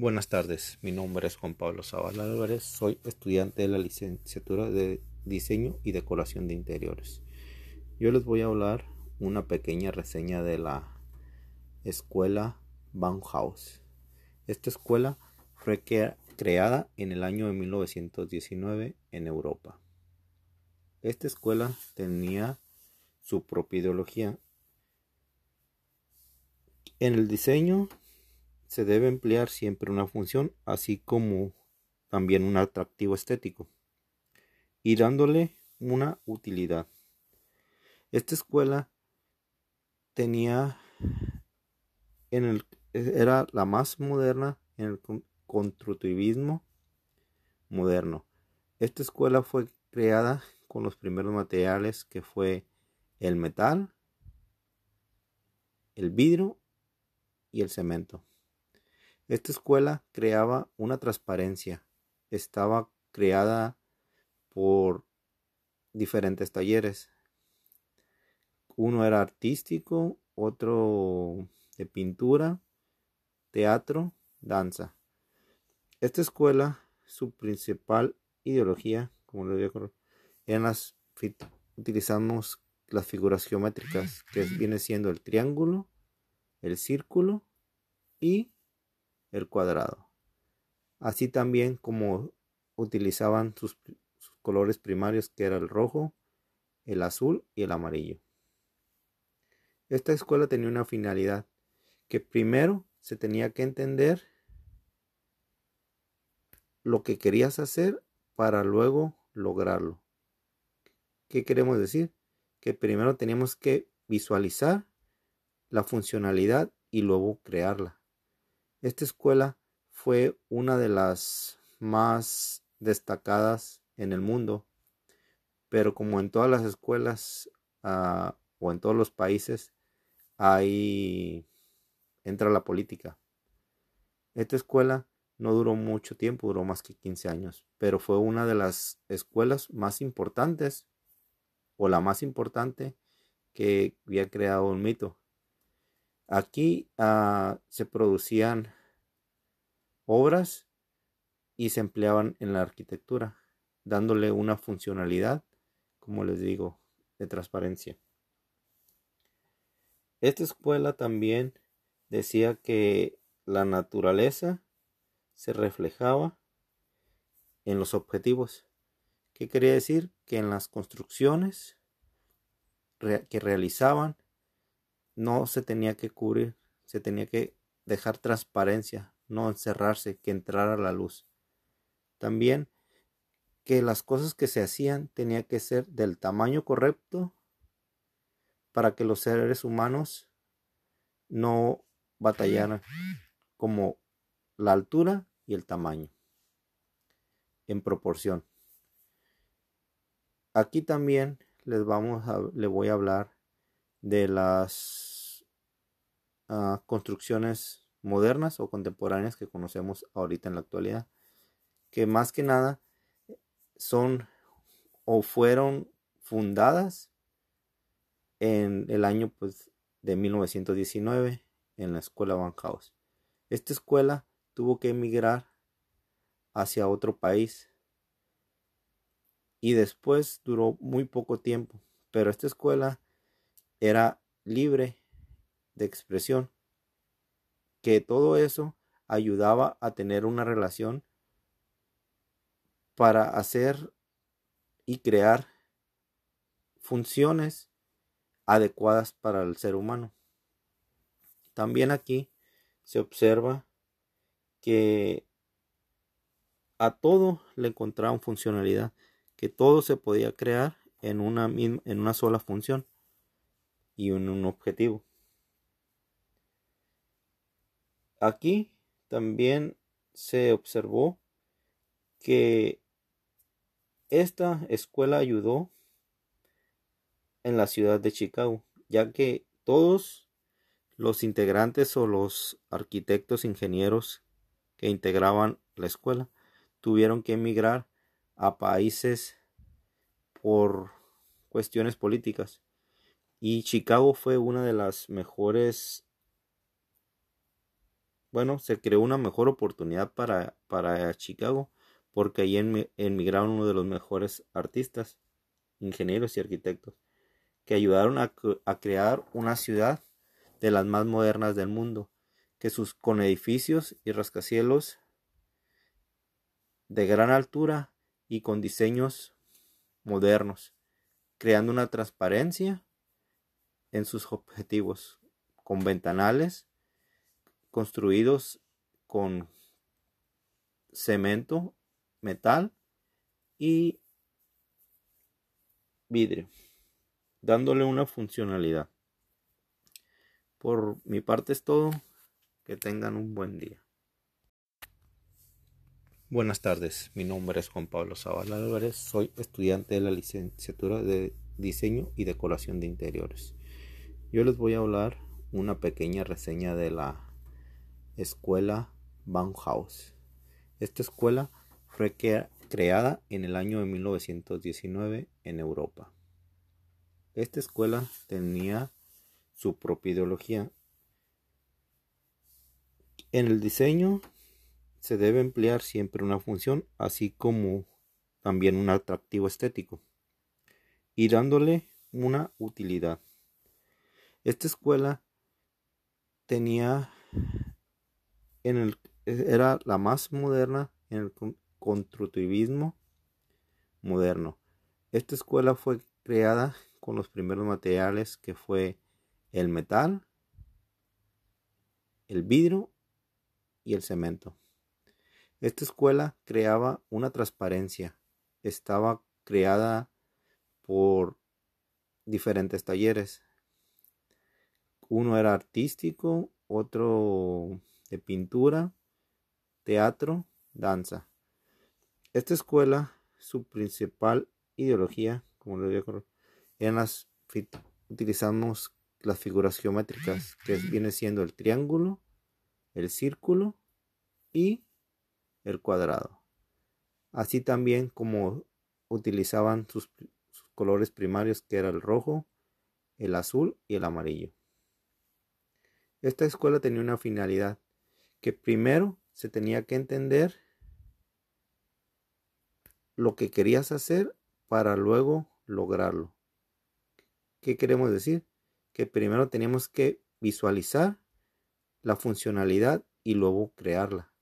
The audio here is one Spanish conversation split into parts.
Buenas tardes, mi nombre es Juan Pablo Zavala Álvarez, soy estudiante de la licenciatura de Diseño y Decoración de Interiores. Yo les voy a hablar una pequeña reseña de la escuela Bauhaus. Esta escuela fue creada en el año de 1919 en Europa. Esta escuela tenía su propia ideología. En el diseño se debe emplear siempre una función, así como también un atractivo estético, y dándole una utilidad. Esta escuela tenía en el era la más moderna en el constructivismo moderno. Esta escuela fue creada con los primeros materiales que fue el metal, el vidrio y el cemento. Esta escuela creaba una transparencia. Estaba creada por diferentes talleres. Uno era artístico, otro de pintura, teatro, danza. Esta escuela, su principal ideología, como lo digo, en las utilizamos las figuras geométricas, que viene siendo el triángulo, el círculo y el cuadrado. Así también como utilizaban sus, colores primarios que era el rojo, el azul y el amarillo. Esta escuela tenía una finalidad, que primero se tenía que entender lo que querías hacer para luego lograrlo. ¿Qué queremos decir? Que primero teníamos que visualizar la funcionalidad y luego crearla. Esta escuela fue una de las más destacadas en el mundo, pero como en todas las escuelas ah, o en todos los países, ahí entra la política. Esta escuela no duró mucho tiempo, duró más que 15 años, pero fue una de las escuelas más importantes o la más importante que había creado un mito. Aquí ah, se producían obras y se empleaban en la arquitectura, dándole una funcionalidad, como les digo, de transparencia. Esta escuela también decía que la naturaleza se reflejaba en los objetivos. ¿Qué quería decir? Que en las construcciones que realizaban no se tenía que cubrir, se tenía que dejar transparencia, no encerrarse, que entrara la luz. También que las cosas que se hacían tenía que ser del tamaño correcto para que los seres humanos no batallaran como la altura y el tamaño en proporción. Aquí también les vamos a, le voy a hablar de las ah, construcciones modernas o contemporáneas que conocemos ahorita en la actualidad, que más que nada son o fueron fundadas en el año pues, de 1919 en la escuela Bauhaus. Esta escuela tuvo que emigrar hacia otro país y después duró muy poco tiempo, pero esta escuela era libre de expresión, que todo eso ayudaba a tener una relación para hacer y crear funciones adecuadas para el ser humano. También aquí se observa que a todo le encontraban funcionalidad, que todo se podía crear en una, en una sola función y en un objetivo. Aquí también se observó que esta escuela ayudó en la ciudad de Chicago, ya que todos los integrantes o los arquitectos ingenieros que integraban la escuela tuvieron que emigrar a países por cuestiones políticas. Y Chicago fue una de las mejores bueno, se creó una mejor oportunidad para, para Chicago porque allí emigraron uno de los mejores artistas, ingenieros y arquitectos, que ayudaron a, a crear una ciudad de las más modernas del mundo, que sus con edificios y rascacielos de gran altura y con diseños modernos, creando una transparencia en sus objetivos, con ventanales construidos con cemento, metal y vidrio, dándole una funcionalidad. Por mi parte es todo. Que tengan un buen día. Buenas tardes, mi nombre es Juan Pablo Zavala Álvarez, soy estudiante de la licenciatura de Diseño y Decoración de Interiores. Yo les voy a hablar una pequeña reseña de la escuela Bauhaus. Esta escuela fue creada en el año de 1919 en Europa. Esta escuela tenía su propia ideología. En el diseño se debe emplear siempre una función, así como también un atractivo estético, y dándole una utilidad. Esta escuela tenía el era la más moderna en el constructivismo moderno. Esta escuela fue creada con los primeros materiales que fue el metal, el vidrio y el cemento. Esta escuela creaba una transparencia. Estaba creada por diferentes talleres. Uno era artístico, otro de pintura, teatro, danza. Esta escuela, su principal ideología, como lo digo, eran las utilizamos las figuras geométricas, que viene siendo el triángulo, el círculo y el cuadrado. Así también como utilizaban sus, colores primarios que era el rojo, el azul y el amarillo. Esta escuela tenía una finalidad que primero se tenía que entender lo que querías hacer para luego lograrlo. ¿Qué queremos decir? Que primero teníamos que visualizar la funcionalidad y luego crearla.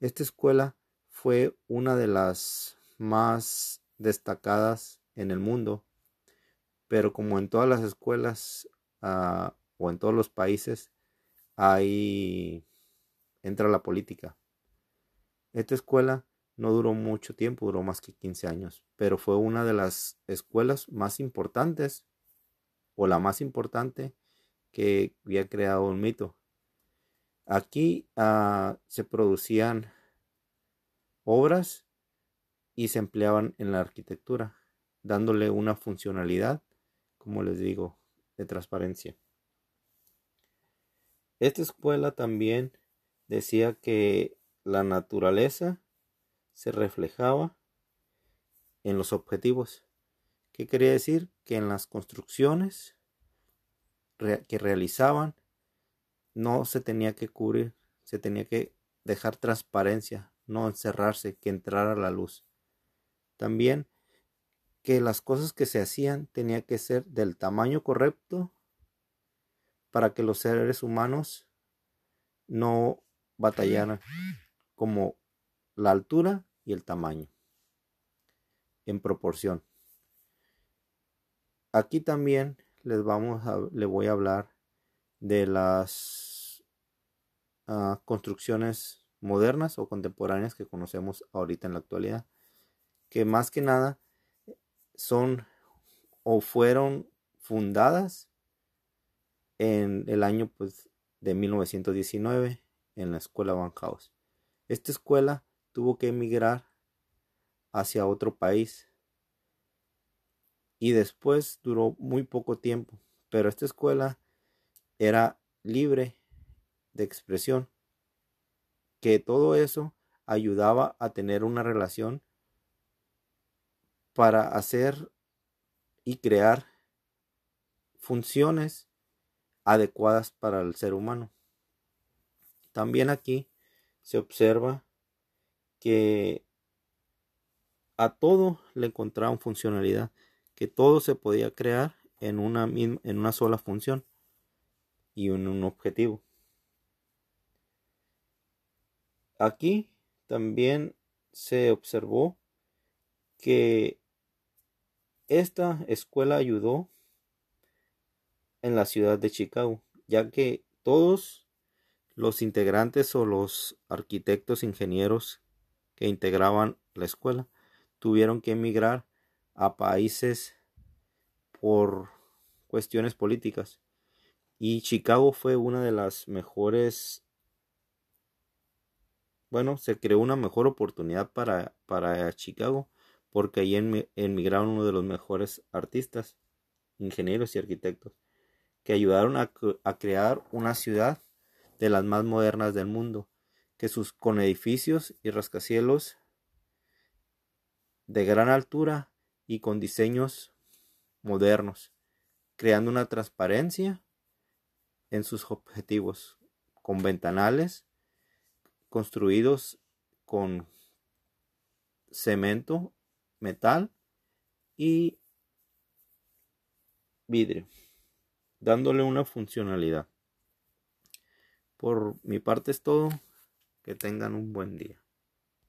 Esta escuela fue una de las más destacadas en el mundo, pero como en todas las escuelas ah, o en todos los países, ahí entra la política. Esta escuela no duró mucho tiempo, duró más que 15 años, pero fue una de las escuelas más importantes o la más importante que había creado un mito. Aquí ah, se producían obras y se empleaban en la arquitectura, dándole una funcionalidad, como les digo, de transparencia. Esta escuela también decía que la naturaleza se reflejaba en los objetivos. ¿Qué quería decir? Que en las construcciones que realizaban no se tenía que cubrir, se tenía que dejar transparencia, no encerrarse, que entrara la luz. También que las cosas que se hacían tenía que ser del tamaño correcto para que los seres humanos no batallaran como la altura y el tamaño en proporción. Aquí también les vamos le voy a hablar de las ah, construcciones modernas o contemporáneas que conocemos ahorita en la actualidad, que más que nada son o fueron fundadas en el año pues, de 1919 en la escuela Bauhaus. Esta escuela tuvo que emigrar hacia otro país y después duró muy poco tiempo, pero esta escuela era libre de expresión que todo eso ayudaba a tener una relación para hacer y crear funciones adecuadas para el ser humano. También aquí se observa que a todo le encontraban funcionalidad, que todo se podía crear en una, en una sola función y en un objetivo. Aquí también se observó que esta escuela ayudó en la ciudad de Chicago, ya que todos los integrantes o los arquitectos ingenieros que integraban la escuela tuvieron que emigrar a países por cuestiones políticas. Y Chicago fue una de las mejores, bueno, se creó una mejor oportunidad para, para Chicago, porque ahí emigraron uno de los mejores artistas, ingenieros y arquitectos, que ayudaron a, a crear una ciudad de las más modernas del mundo, que sus con edificios y rascacielos de gran altura y con diseños modernos, creando una transparencia en sus objetivos, con ventanales construidos con cemento, metal y vidrio, dándole una funcionalidad. Por mi parte es todo. Que tengan un buen día.